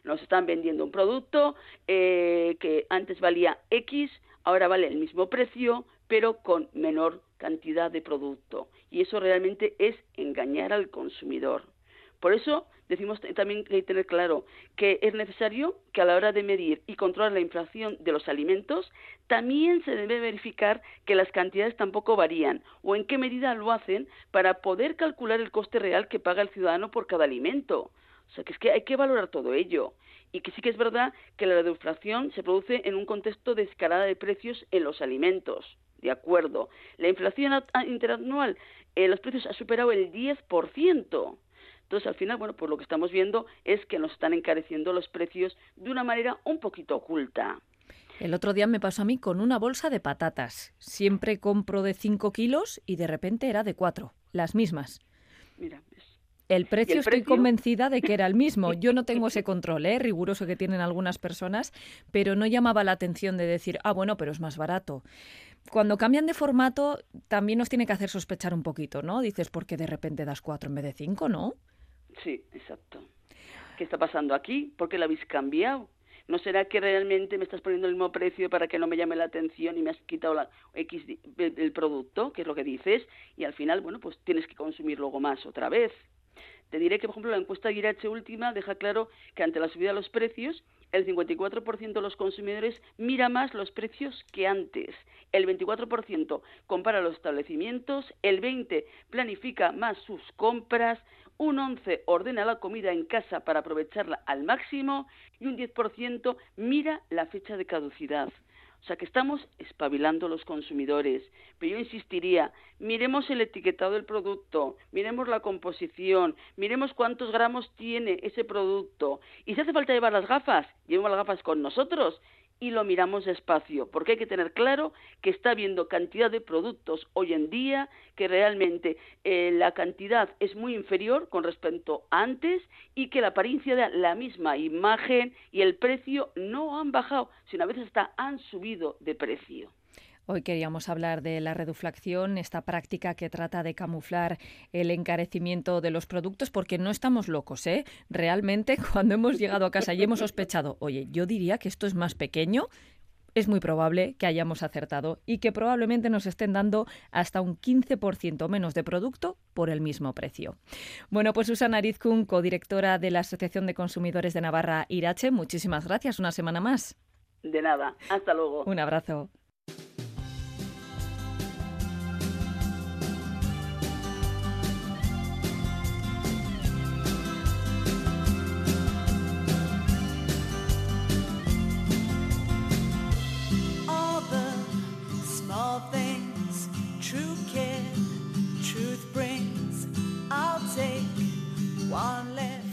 Nos están vendiendo un producto eh, que antes valía X, ahora vale el mismo precio, pero con menor cantidad de producto. Y eso realmente es engañar al consumidor. Por eso decimos también que hay que tener claro que es necesario que a la hora de medir y controlar la inflación de los alimentos, también se debe verificar que las cantidades tampoco varían o en qué medida lo hacen para poder calcular el coste real que paga el ciudadano por cada alimento. O sea, que es que hay que valorar todo ello. Y que sí que es verdad que la inflación se produce en un contexto de escalada de precios en los alimentos. De acuerdo. La inflación interanual, en eh, los precios ha superado el 10%. Entonces, al final, bueno, pues lo que estamos viendo es que nos están encareciendo los precios de una manera un poquito oculta. El otro día me pasó a mí con una bolsa de patatas. Siempre compro de 5 kilos y de repente era de 4, las mismas. Mira, el precio, estoy convencida de que era el mismo. Yo no tengo ese control ¿eh? riguroso que tienen algunas personas, pero no llamaba la atención de decir, ah, bueno, pero es más barato. Cuando cambian de formato, también nos tiene que hacer sospechar un poquito, ¿no? Dices, ¿por qué de repente das cuatro en vez de cinco, no? Sí, exacto. ¿Qué está pasando aquí? ¿Por qué lo habéis cambiado? ¿No será que realmente me estás poniendo el mismo precio para que no me llame la atención y me has quitado la X del producto, que es lo que dices, y al final, bueno, pues tienes que consumir luego más otra vez? Te diré que, por ejemplo, la encuesta Guirache última deja claro que ante la subida de los precios, el 54% de los consumidores mira más los precios que antes, el 24% compara los establecimientos, el 20% planifica más sus compras, un 11 ordena la comida en casa para aprovecharla al máximo y un 10% mira la fecha de caducidad. O sea que estamos espabilando los consumidores. Pero yo insistiría, miremos el etiquetado del producto, miremos la composición, miremos cuántos gramos tiene ese producto. Y si hace falta llevar las gafas, llevemos las gafas con nosotros y lo miramos despacio, porque hay que tener claro que está habiendo cantidad de productos hoy en día que realmente eh, la cantidad es muy inferior con respecto a antes y que la apariencia de la misma imagen y el precio no han bajado, sino a veces hasta han subido de precio. Hoy queríamos hablar de la reduflación, esta práctica que trata de camuflar el encarecimiento de los productos, porque no estamos locos, ¿eh? Realmente, cuando hemos llegado a casa y hemos sospechado, oye, yo diría que esto es más pequeño, es muy probable que hayamos acertado y que probablemente nos estén dando hasta un 15% menos de producto por el mismo precio. Bueno, pues Susana Arizkun, codirectora de la Asociación de Consumidores de Navarra Irache, muchísimas gracias. Una semana más. De nada. Hasta luego. Un abrazo.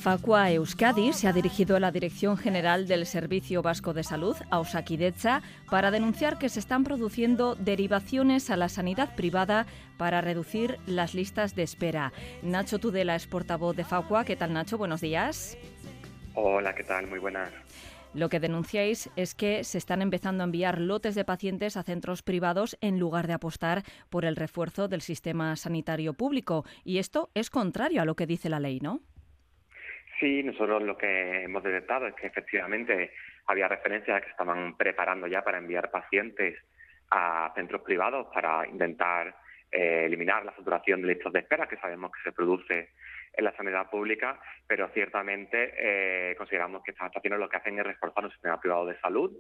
Facua Euskadi se ha dirigido a la Dirección General del Servicio Vasco de Salud, a Osakidecha, para denunciar que se están produciendo derivaciones a la sanidad privada para reducir las listas de espera. Nacho Tudela es portavoz de Facua. ¿Qué tal, Nacho? Buenos días. Hola, ¿qué tal? Muy buenas. Lo que denunciáis es que se están empezando a enviar lotes de pacientes a centros privados en lugar de apostar por el refuerzo del sistema sanitario público. Y esto es contrario a lo que dice la ley, ¿no? Sí, nosotros lo que hemos detectado es que efectivamente había referencias que estaban preparando ya para enviar pacientes a centros privados para intentar eh, eliminar la saturación de listas de espera que sabemos que se produce en la sanidad pública, pero ciertamente eh, consideramos que estas actuaciones lo que hacen es reforzar un sistema privado de salud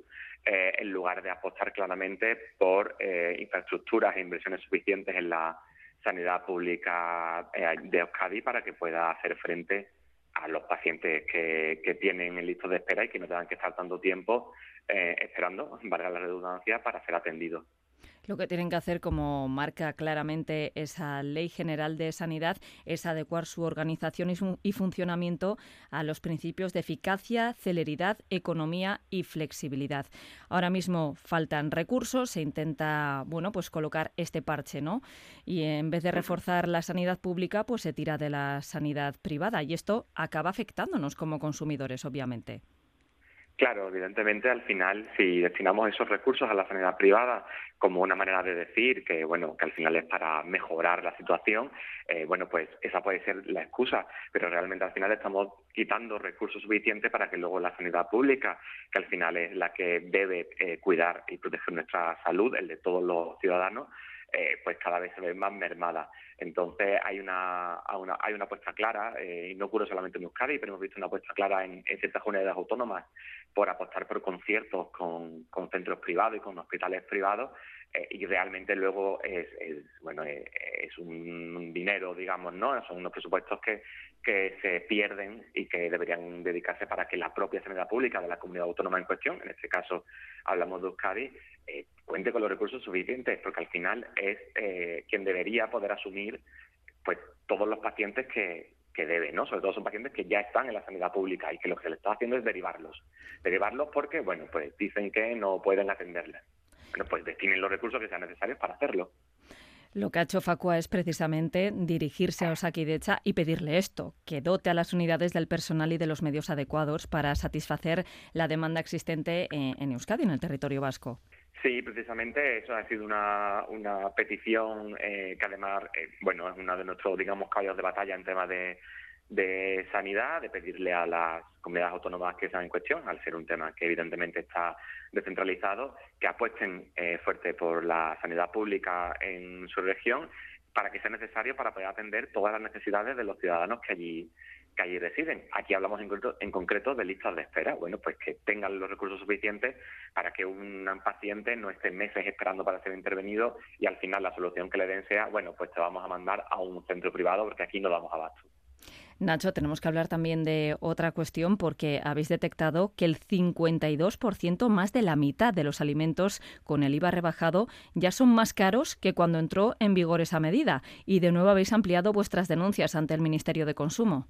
eh, en lugar de apostar claramente por infraestructuras e inversiones suficientes en la sanidad pública de Euskadi para que pueda hacer frente a los pacientes que, que tienen el listo de espera y que no tengan que estar tanto tiempo eh, esperando, valga la redundancia, para ser atendidos. Lo que tienen que hacer, como marca claramente esa Ley General de Sanidad, es adecuar su organización y, funcionamiento a los principios de eficacia, celeridad, economía y flexibilidad. Ahora mismo faltan recursos, se intenta, bueno, pues colocar este parche, ¿no? Y en vez de reforzar la sanidad pública, pues se tira de la sanidad privada y esto acaba afectándonos como consumidores, obviamente. Claro, evidentemente al final si destinamos esos recursos a la sanidad privada como una manera de decir que bueno que al final es para mejorar la situación, eh, bueno pues esa puede ser la excusa, pero realmente al final estamos quitando recursos suficientes para que luego la sanidad pública, que al final es la que debe eh, cuidar y proteger nuestra salud, el de todos los ciudadanos, eh, pues cada vez se ve más mermada. Entonces hay una, hay una apuesta clara, y no ocurre solamente en Euskadi, pero hemos visto una apuesta clara en, ciertas comunidades autónomas por apostar por conciertos con, con centros privados y con hospitales privados eh, y realmente luego es, bueno es, un dinero digamos no son unos presupuestos que, que se pierden y que deberían dedicarse para que la propia sanidad pública de la comunidad autónoma en cuestión en este caso hablamos de Euskadi eh, cuente con los recursos suficientes porque al final es eh, quien debería poder asumir pues todos los pacientes que, que debe, ¿no? Sobre todo son pacientes que ya están en la sanidad pública y que lo que se les está haciendo es derivarlos. Derivarlos porque, bueno, pues dicen que no pueden atenderles bueno, pues destinen los recursos que sean necesarios para hacerlo. Lo que ha hecho Facua es precisamente dirigirse a Osakidecha y pedirle esto, que dote a las unidades del personal y de los medios adecuados para satisfacer la demanda existente en, Euskadi, en el territorio vasco. Sí, precisamente eso ha sido una, una petición eh, que además, eh, bueno, es uno de nuestros, digamos, caballos de batalla en temas de, de sanidad, de pedirle a las comunidades autónomas que están en cuestión, al ser un tema que evidentemente está descentralizado, que apuesten eh, fuerte por la sanidad pública en su región para que sea necesario para poder atender todas las necesidades de los ciudadanos que allí que allí residen. Aquí hablamos en concreto, de listas de espera, bueno, pues que tengan los recursos suficientes para que un paciente no esté meses esperando para ser intervenido y al final la solución que le den sea, bueno, pues te vamos a mandar a un centro privado porque aquí no damos abasto. Nacho, tenemos que hablar también de otra cuestión porque habéis detectado que el 52% más de la mitad de los alimentos con el IVA rebajado ya son más caros que cuando entró en vigor esa medida. Y de nuevo habéis ampliado vuestras denuncias ante el Ministerio de Consumo.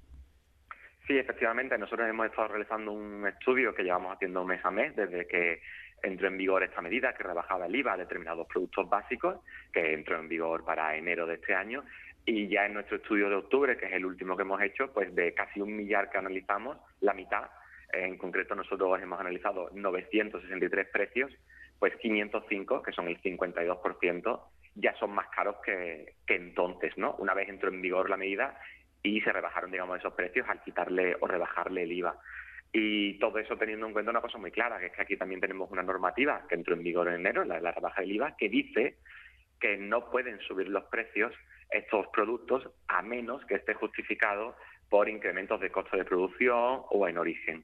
Sí, efectivamente. Nosotros hemos estado realizando un estudio que llevamos haciendo mes a mes desde que entró en vigor esta medida que rebajaba el IVA a determinados productos básicos, que entró en vigor para enero de este año, y ya en nuestro estudio de octubre, que es el último que hemos hecho, pues de casi un millar que analizamos, la mitad, en concreto nosotros hemos analizado 963 precios, pues 505, que son el 52%, ya son más caros que, que entonces, ¿no? Una vez entró en vigor la medida y se rebajaron, digamos, esos precios al quitarle o rebajarle el IVA. Y todo eso teniendo en cuenta una cosa muy clara, que es que aquí también tenemos una normativa que entró en vigor en enero, la, la rebaja del IVA, que dice que no pueden subir los precios estos productos a menos que esté justificado por incrementos de costo de producción o en origen.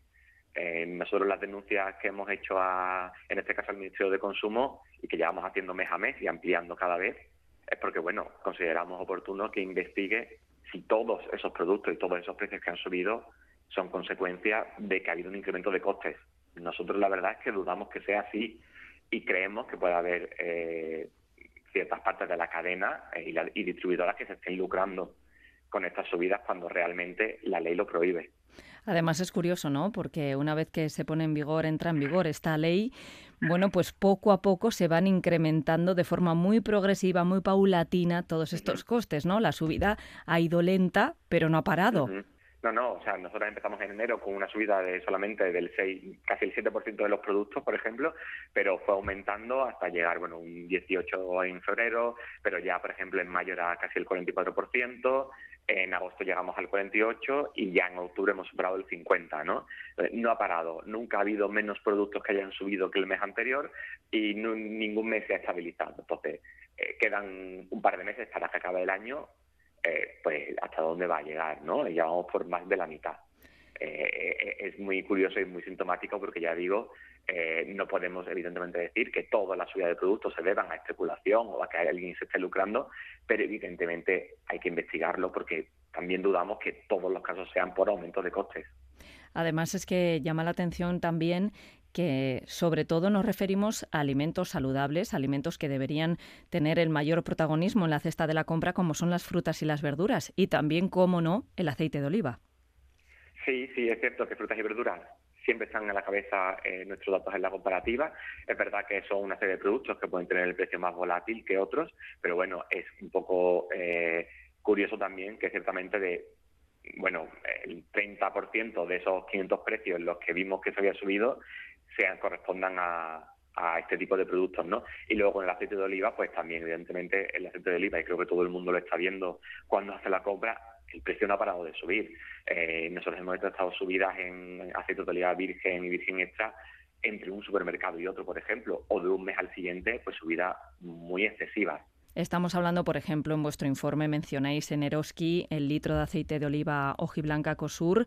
Eh, nosotros las denuncias que hemos hecho a, en este caso al Ministerio de Consumo y que llevamos haciendo mes a mes y ampliando cada vez, es porque bueno, consideramos oportuno que investigue si todos esos productos y todos esos precios que han subido son consecuencia de que ha habido un incremento de costes. Nosotros la verdad es que dudamos que sea así y creemos que puede haber eh, ciertas partes de la cadena eh, y, distribuidoras que se estén lucrando con estas subidas cuando realmente la ley lo prohíbe. Además es curioso, ¿no? Porque una vez que se pone en vigor, entra en vigor esta ley, bueno, pues poco a poco se van incrementando de forma muy progresiva, muy paulatina todos estos costes, ¿no? La subida ha ido lenta, pero no ha parado. No, no, o sea, nosotros empezamos en enero con una subida de solamente del 6, casi el 7% de los productos, por ejemplo, pero fue aumentando hasta llegar, bueno, un 18 en febrero, pero ya, por ejemplo, en mayo era casi el 44%, en agosto llegamos al 48 y ya en octubre hemos superado el 50, ¿no? Eh, no ha parado, nunca ha habido menos productos que hayan subido que el mes anterior y ningún mes se ha estabilizado. Entonces, eh, quedan un par de meses para que acabe el año eh, pues hasta dónde va a llegar, ¿no? Ya vamos por más de la mitad. Eh, es muy curioso y muy sintomático porque ya digo, no podemos evidentemente decir que todas las subidas de productos se deban a especulación o a que alguien se esté lucrando, pero evidentemente hay que investigarlo porque también dudamos que todos los casos sean por aumento de costes. Además es que llama la atención también que sobre todo nos referimos a alimentos saludables, alimentos que deberían tener el mayor protagonismo en la cesta de la compra, como son las frutas y las verduras, y también, como no, el aceite de oliva. Sí, sí, es cierto que frutas y verduras siempre están en la cabeza eh, nuestros datos en la comparativa. Es verdad que son una serie de productos que pueden tener el precio más volátil que otros, pero bueno, es un poco eh, curioso también que ciertamente de bueno, el 30% de esos 500 precios en los que vimos que se había subido sean correspondan a, a este tipo de productos, ¿no? Y luego con el aceite de oliva, pues también, evidentemente, el aceite de oliva, y creo que todo el mundo lo está viendo cuando hace la compra, el precio no ha parado de subir. Eh, nosotros hemos estado subidas en aceite oliva virgen y virgen extra entre un supermercado y otro, por ejemplo, o de un mes al siguiente, pues subidas muy excesivas. Estamos hablando, por ejemplo, en vuestro informe mencionáis en Eroski el litro de aceite de oliva hojiblanca Cosur,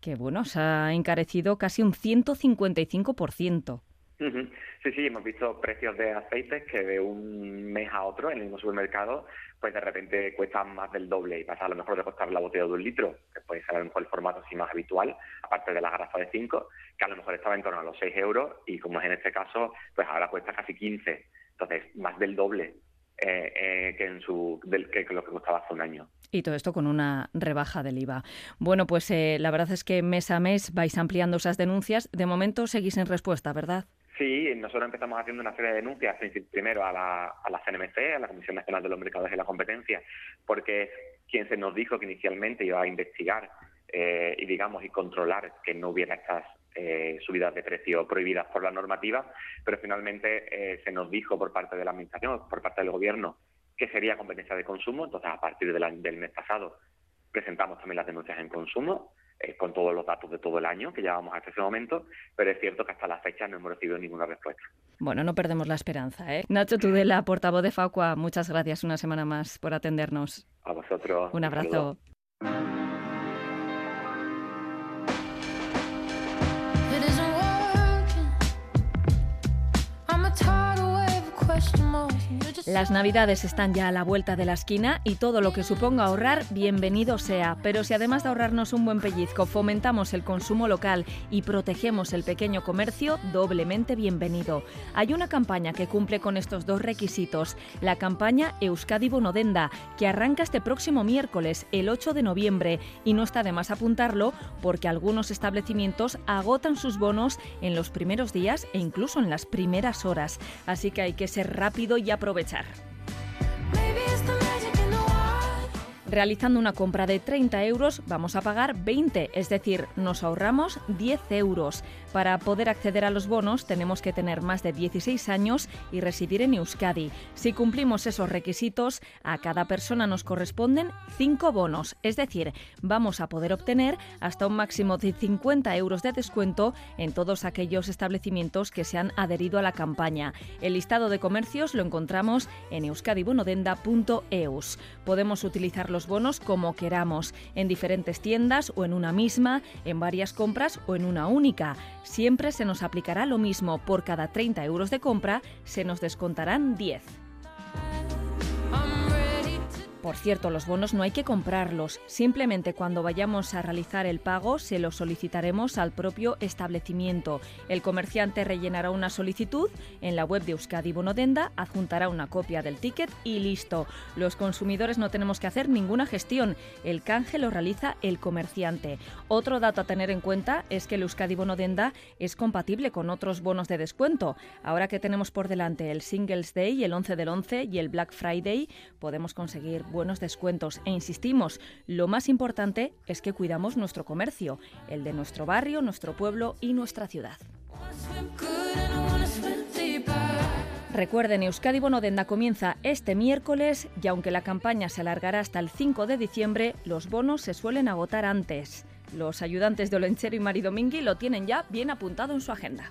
que bueno, se ha encarecido casi un 155%. Sí, sí, hemos visto precios de aceites que de un mes a otro en el mismo supermercado, pues de repente cuestan más del doble y pasa a lo mejor de costar la botella de un litro, que puede ser a lo mejor el formato así más habitual, aparte de la garrafa de 5, que a lo mejor estaba en torno a los 6 euros y como es en este caso, pues ahora cuesta casi 15. Entonces, más del doble eh, eh, que, en su, del, que lo que costaba hace un año. Y todo esto con una rebaja del IVA. Bueno, pues eh, la verdad es que mes a mes vais ampliando esas denuncias. De momento seguís en respuesta, ¿verdad? Sí, nosotros empezamos haciendo una serie de denuncias, primero a la, a la CNMC, a la Comisión Nacional de los Mercados y la Competencia, porque quien se nos dijo que inicialmente iba a investigar eh, y, digamos, y controlar que no hubiera estas eh, subidas de precio prohibidas por la normativa, pero finalmente eh, se nos dijo por parte de la Administración, por parte del Gobierno, que sería competencia de consumo, entonces a partir del mes pasado presentamos también las denuncias en consumo, eh, con todos los datos de todo el año que llevamos hasta ese momento, pero es cierto que hasta la fecha no hemos recibido ninguna respuesta. Bueno, no perdemos la esperanza. ¿eh? Nacho Tudela, portavoz de Facua, muchas gracias una semana más por atendernos. A vosotros. Un abrazo. Las navidades están ya a la vuelta de la esquina y todo lo que suponga ahorrar, bienvenido sea. Pero si además de ahorrarnos un buen pellizco, fomentamos el consumo local y protegemos el pequeño comercio, doblemente bienvenido. Hay una campaña que cumple con estos dos requisitos, la campaña Euskadi Bonodenda, que arranca este próximo miércoles, el 8 de noviembre, y no está de más apuntarlo porque algunos establecimientos agotan sus bonos en los primeros días e incluso en las primeras horas. Así que hay que ser rápido y aprovechar Realizando una compra de 30 euros vamos a pagar 20, es decir, nos ahorramos 10 euros. Para poder acceder a los bonos tenemos que tener más de 16 años y residir en Euskadi. Si cumplimos esos requisitos, a cada persona nos corresponden 5 bonos, es decir, vamos a poder obtener hasta un máximo de 50 euros de descuento en todos aquellos establecimientos que se han adherido a la campaña. El listado de comercios lo encontramos en euskadibonodenda.eus. Podemos utilizar los bonos como queramos, en diferentes tiendas o en una misma, en varias compras o en una única. Siempre se nos aplicará lo mismo, por cada 30 euros de compra se nos descontarán 10. Por cierto, los bonos no hay que comprarlos, simplemente cuando vayamos a realizar el pago se los solicitaremos al propio establecimiento. El comerciante rellenará una solicitud en la web de Euskadi Bonodenda, adjuntará una copia del ticket y listo. Los consumidores no tenemos que hacer ninguna gestión, el canje lo realiza el comerciante. Otro dato a tener en cuenta es que el Euskadi Bonodenda es compatible con otros bonos de descuento. Ahora que tenemos por delante el Singles Day, el 11 del 11 y el Black Friday, podemos conseguir buenos descuentos e insistimos, lo más importante es que cuidamos nuestro comercio, el de nuestro barrio, nuestro pueblo y nuestra ciudad. Recuerden, Euskadi Bonodenda comienza este miércoles y aunque la campaña se alargará hasta el 5 de diciembre, los bonos se suelen agotar antes. Los ayudantes de Olenchero y Maridomingui lo tienen ya bien apuntado en su agenda.